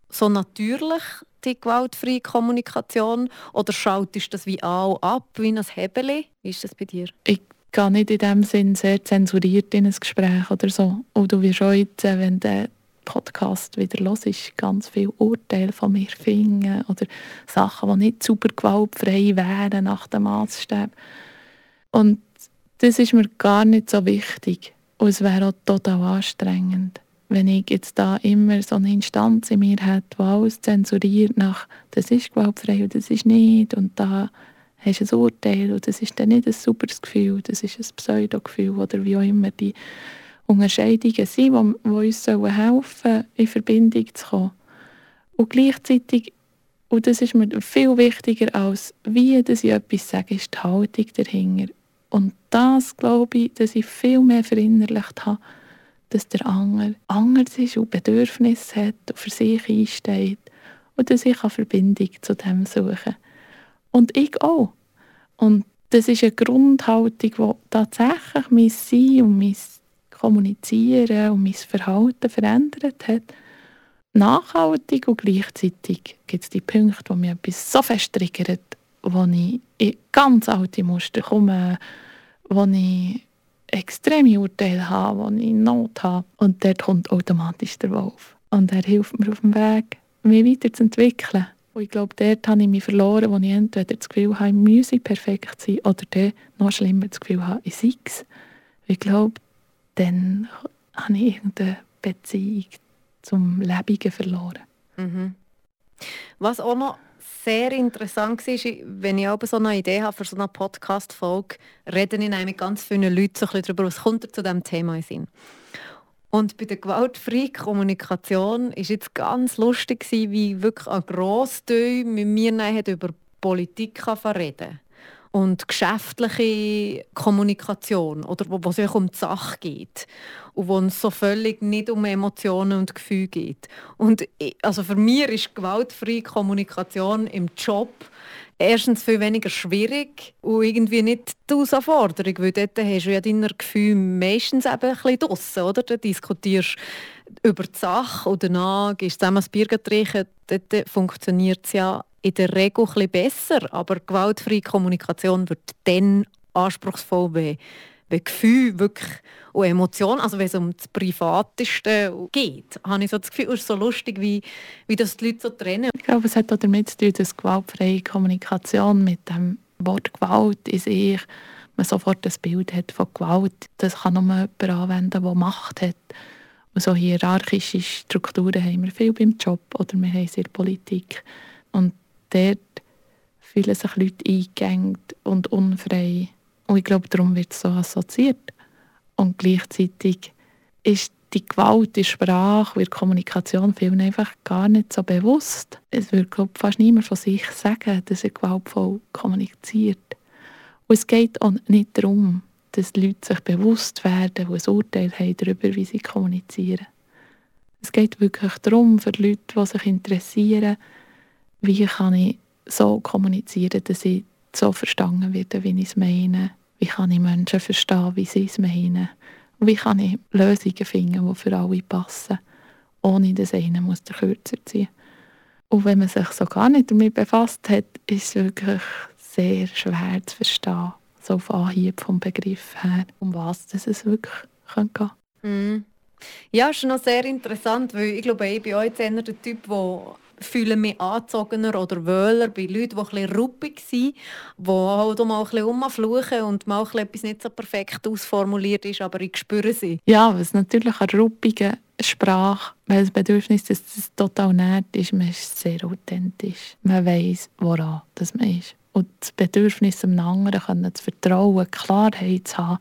so natürlich, die gewaltfreie Kommunikation? Oder schaltest du das wie und ab, wie ein Hebel? Wie ist das bei dir? Ich gehe nicht in dem Sinn sehr zensuriert in ein Gespräch oder so. Und du wirst jetzt, äh, wenn der Podcast wieder los ist, ganz viele Urteile von mir finden oder Sachen, die nicht super gewaltfrei wären nach dem Maßstab. Und das ist mir gar nicht so wichtig. Und es wäre auch total anstrengend, wenn ich jetzt da immer so eine Instanz in mir hätte, die alles zensuriert nach, das ist gewaltfrei und das ist nicht und da hast ein Urteil und das ist dann nicht ein superes Gefühl, das ist ein Pseudo-Gefühl oder wie auch immer die Unterscheidungen sind, die, die uns sollen helfen in Verbindung zu kommen. Und gleichzeitig, und das ist mir viel wichtiger als wie dass ich etwas sage, ist die Haltung dahinter. Und das glaube ich, dass ich viel mehr verinnerlicht habe, dass der andere anders ist und Bedürfnisse hat und für sich einsteht und dass ich eine Verbindung zu dem suchen kann. Und ich auch. Und das ist eine Grundhaltung, die tatsächlich mein Sein und mein Kommunizieren und mein Verhalten verändert hat. Nachhaltig und gleichzeitig gibt es die Punkte, wo mich etwas so fest triggert, wo ich in ganz alte Muster komme, wo ich extreme Urteile habe, wo ich Not habe. Und dort kommt automatisch der Wolf. Und er hilft mir auf dem Weg, mich weiterzuentwickeln. Und ich glaube, dort habe ich mich verloren, wo ich entweder das Gefühl habe, ich müsse perfekt sein oder dann noch schlimmer das Gefühl habe, ich sei es. Ich glaube, dann habe ich irgendeine Beziehung zum Lebenden verloren. Mhm. Was auch noch sehr interessant war, wenn ich aber so eine Idee habe für so eine Podcast-Folge, rede ich mit ganz vielen Leuten so darüber, was kommt zu diesem Thema in Sinn. Und bei der gewaltfreien Kommunikation war jetzt ganz lustig, wie wirklich ein Grossteil mit mir über Politik reden und geschäftliche Kommunikation oder wo, es um die Sache geht und wo es so völlig nicht um Emotionen und Gefühle geht. Und also für mich ist gewaltfreie Kommunikation im Job erstens viel weniger schwierig und irgendwie nicht die Herausforderung, weil dort hast du ja deine Gefühle meistens eben ein bisschen draussen, oder? Du diskutierst über die Sache und danach gehst du zusammen ein Bier trinken, dort funktioniert es ja in der Regel ein besser, aber gewaltfreie Kommunikation wird dann anspruchsvoll, wenn, wenn Gefühle wirklich und Emotionen, also wenn es um das Privateste geht, habe ich so das Gefühl, es ist so lustig, wie, wie das die Leute so trennen. Ich glaube, es hat auch damit zu tun, dass gewaltfreie Kommunikation mit dem Wort Gewalt in sich man sofort das Bild hat von Gewalt. Das kann nur jemand anwenden, der Macht hat. Und so hierarchische Strukturen haben wir viel beim Job oder wir haben der Politik. Und dort fühlen sich Leute eingegangen und unfrei. Und ich glaube, darum wird es so assoziiert. Und gleichzeitig ist die Gewalt in Sprache und in Kommunikation vielen einfach gar nicht so bewusst. Es wird glaube fast niemand von sich sagen, dass er gewaltvoll kommuniziert. Und es geht auch nicht darum, dass die Leute sich bewusst werden und ein Urteil haben darüber, wie sie kommunizieren. Es geht wirklich darum, für Leute, die sich interessieren, wie kann ich so kommunizieren, dass ich so verstanden werde, wie ich es meine. Wie kann ich Menschen verstehen, wie sie es meinen. Und wie kann ich Lösungen finden, die für alle passen, ohne dass einer muss den Kürzer ziehen Und wenn man sich so gar nicht damit befasst hat, ist es wirklich sehr schwer zu verstehen, so auf Anhieb vom Begriff her, um was es wirklich gehen kann. Mm. Ja, ist noch sehr interessant, weil ich glaube, ich bin auch jetzt eher der Typ, der fühle mich angezogener oder wöhler bei Leuten, die etwas ruppig sind, die halt mal ein bisschen rumfluchen und mal etwas nicht so perfekt ausformuliert ist, aber ich spüre sie. Ja, was natürlich eine ruppige Sprache, weil das Bedürfnis, dass das total nett ist, man ist sehr authentisch. Man weiß, woran das man ist. Und das Bedürfnis, einem anderen zu vertrauen, Klarheit zu haben,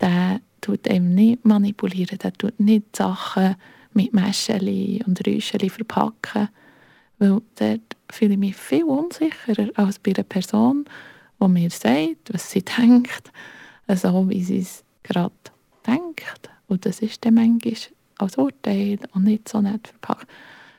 der tut einem nicht manipulieren, der tut nicht Sachen mit Mäscheli und Räuscheli verpacken, weil dort fühle ich mich viel unsicherer als bei einer Person, die mir sagt, was sie [LAUGHS] denkt, so wie sie es gerade denkt. Und das ist dann manchmal als Urteil und nicht so nett verpackt.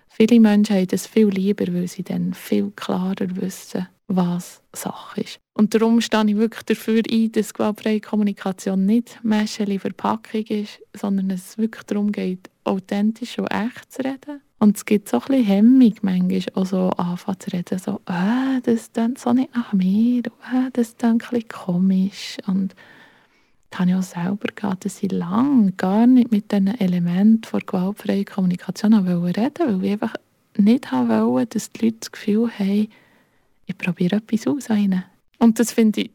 Viele Menschen haben das viel lieber, weil sie dann viel klarer wissen, was Sache ist. Und darum stehe ich wirklich dafür ein, dass gewaltfreie Kommunikation nicht Mäscheli Verpackung ist, sondern es wirklich darum geht, authentisch und echt zu reden und es gibt so ein bisschen Hemmung manchmal, auch so anfangen zu reden, so, äh, das klingt so nicht nach mir, äh, das klingt ein bisschen komisch. Und das habe ich auch selber gehabt, dass ich lange gar nicht mit diesen Elementen der gewaltfreien Kommunikation reden wollte, weil ich einfach nicht wollte, dass die Leute das Gefühl haben, ich probiere etwas aus. Ihnen. Und das finde ich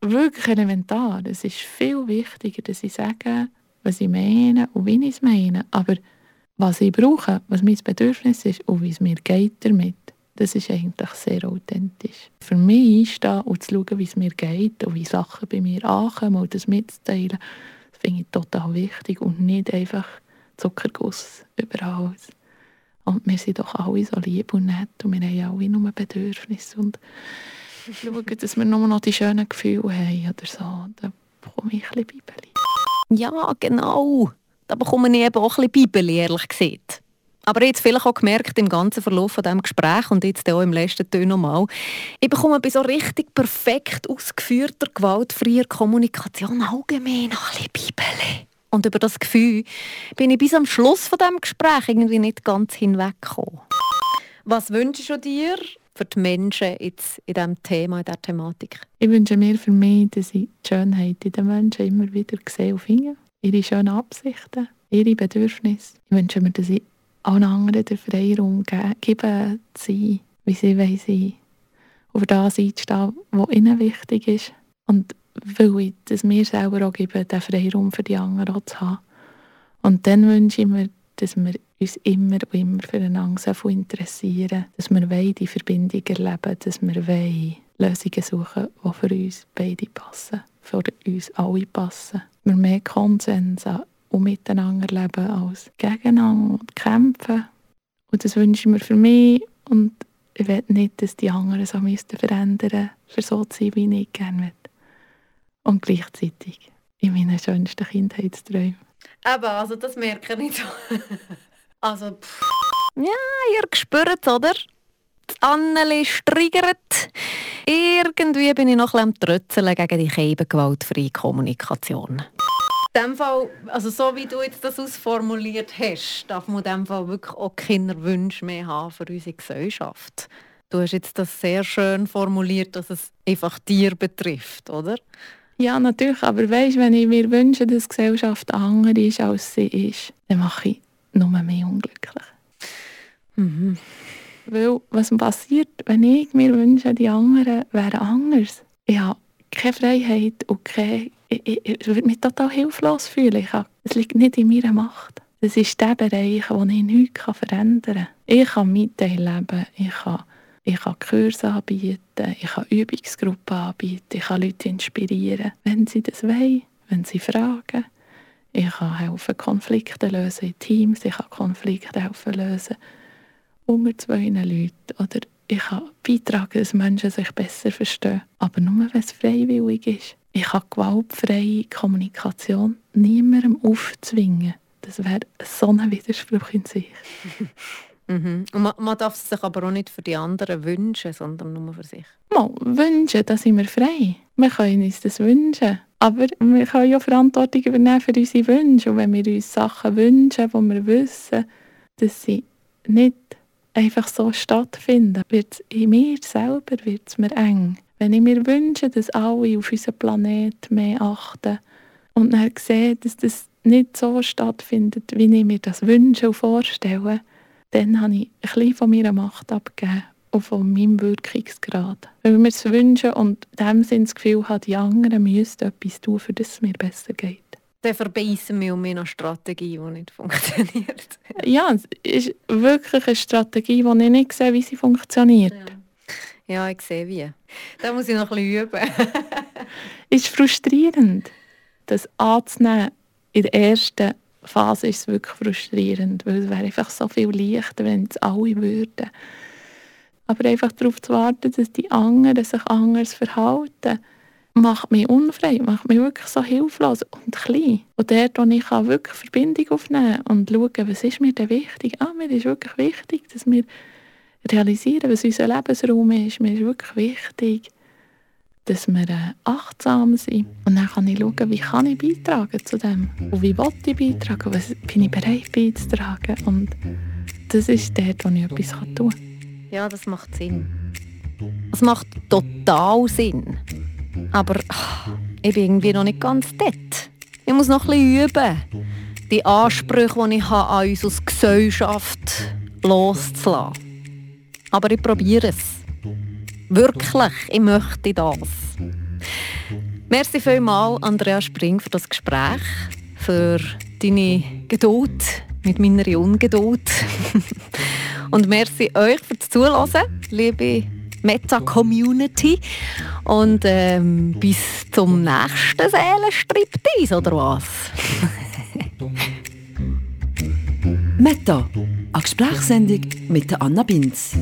wirklich elementar. Es ist viel wichtiger, dass ich sage, was ich meine und wie ich es meine. Aber was ich brauche, was mein Bedürfnis ist und wie es mir geht damit, das ist eigentlich sehr authentisch. Für mich einstehen und zu schauen, wie es mir geht und wie Sachen bei mir ankommen und das mitzuteilen, das finde ich total wichtig und nicht einfach Zuckerguss über alles. Und wir sind doch alle so lieb und nett und wir haben alle nur Bedürfnisse und schauen, dass wir nur noch die schönen Gefühle haben oder so. Da bekomme ich ein bisschen Bibeli. Ja, genau. Da bekomme ich eben auch ein bisschen Bibel, ehrlich gesagt. Aber jetzt vielleicht auch gemerkt im ganzen Verlauf von diesem Gespräch und jetzt auch im letzten Ton nochmal, ich bekomme bei so richtig perfekt ausgeführter, gewaltfreier Kommunikation allgemein ein bisschen Bibel. Und über das Gefühl bin ich bis am Schluss von diesem Gespräch irgendwie nicht ganz hinweggekommen. Was wünschst du dir für die Menschen jetzt in diesem Thema, in dieser Thematik? Ich wünsche mir für mich, dass ich die Schönheit in den Menschen immer wieder sehe und finde. Ihre schönen Absichten, ihre Bedürfnisse. Ich wünsche mir, dass ich allen anderen den Freiraum geben, zu sein, wie sie wollen sein Auf das einzustehen, was ihnen wichtig ist. Und weil ich das mir selber auch gebe, den Freiraum für die anderen auch zu haben. Und dann wünsche ich mir, dass wir uns immer und immer füreinander so interessieren, dass wir die Verbindung erleben dass wir Lösungen suchen die für uns beide passen, für uns alle passen. Wir mehr Konsens und miteinander leben als gegeneinander und kämpfen. Und das wünsche ich mir für mich und ich will nicht, dass die anderen so müssten verändern, für so zu sein, wie ich gerne will. Und gleichzeitig in meinen schönsten Kindheitsträumen. Eben, also das merke ich so. [LAUGHS] also, pff. ja, ihr spürt es, oder? Anneli strigert. Irgendwie bin ich noch ein bisschen am Trötzeln gegen die gewaltfreie Kommunikation. In dem Fall, also so wie du jetzt das ausformuliert hast, darf man in dem Fall wirklich auch keine Wünsche mehr haben für unsere Gesellschaft. Du hast jetzt das sehr schön formuliert, dass es einfach dir betrifft, oder? Ja, natürlich. Aber weißt, wenn ich mir wünsche, dass die Gesellschaft anders ist, als sie ist, dann mache ich nur mehr unglücklich. Mhm. Weil, was passiert, wenn ich mir wünsche, die anderen wären anders? Ich habe keine Freiheit und keine, ich, ich, ich würde mich total hilflos fühlen. Es liegt nicht in meiner Macht. Das ist der Bereich, wo ich nichts verändern kann. Ich kann leben, ich kann ich kann Kurse anbieten, ich kann Übungsgruppen anbieten, ich kann Leute inspirieren, wenn sie das wollen, wenn sie fragen. Ich kann helfen, Konflikte lösen in Teams, ich kann Konflikte helfen lösen unter zwei Leuten. Oder ich kann beitragen, dass Menschen sich besser verstehen. Aber nur, wenn es freiwillig ist. Ich kann gewaltfreie Kommunikation niemandem aufzwingen. Das wäre so ein Widerspruch in sich. [LAUGHS] Mhm. Und man, man, darf es sich aber auch nicht für die anderen wünschen, sondern nur für sich. Mal, wünschen, da sind wir frei. Wir können uns das wünschen. Aber wir können ja Verantwortung übernehmen für unsere Wünsche. Und wenn wir uns Sachen wünschen, wo wir wissen, dass sie nicht einfach so stattfinden, wird es in mir selber wird's mir eng. Wenn ich mir wünsche, dass alle auf unseren Planet mehr achten und dann sehe, dass das nicht so stattfindet, wie ich mir das wünsche und vorstelle, dann habe ich ein bisschen von meiner Macht abgegeben und von meinem Wirkungsgrad. Wenn wir mir es wünschen und in dem Sinne das Gefühl haben, die anderen müssten etwas tun, für das es mir besser geht. Dann verbeissen wir um eine Strategie, die nicht [LAUGHS] funktioniert. ja, es ist wirklich eine Strategie, die ich nicht sehe, wie sie funktioniert. Ja, ja ich sehe wie. Da muss ich noch ein bisschen üben. [LAUGHS] ist frustrierend, das anzunehmen in der ersten Phase ist es wirklich frustrierend, weil es wäre einfach so viel leichter, wenn es alle würden. Aber einfach darauf zu warten, dass die anderen sich anders verhalten, macht mich unfrei, macht mich wirklich so hilflos und klein. Und dort, wo ich kann wirklich Verbindung aufnehmen und schauen, was ist mir denn wichtig? Ah, mir ist wirklich wichtig, dass wir realisieren, was unser Lebensraum ist. Mir ist wirklich wichtig, dass wir äh, achtsam sind. Und dann kann ich schauen, wie kann ich beitragen zu dem. Und wie will ich beitragen, was bin ich bereit beizutragen. Und das ist dort, wo ich etwas tun kann. Ja, das macht Sinn. Das macht total Sinn. Aber ach, ich bin irgendwie noch nicht ganz dort. Ich muss noch ein bisschen üben, die Ansprüche, die ich habe, an uns als Gesellschaft loszulassen. Aber ich probiere es. Wirklich, ich möchte das. Merci vielmals, Andrea Spring, für das Gespräch, für deine Geduld mit meiner Ungeduld. [LAUGHS] Und merci euch fürs Zuhören, liebe Meta-Community. Und ähm, bis zum nächsten Seelenstriptease, oder was? [LAUGHS] Meta, eine Gesprächssendung mit Anna Binz.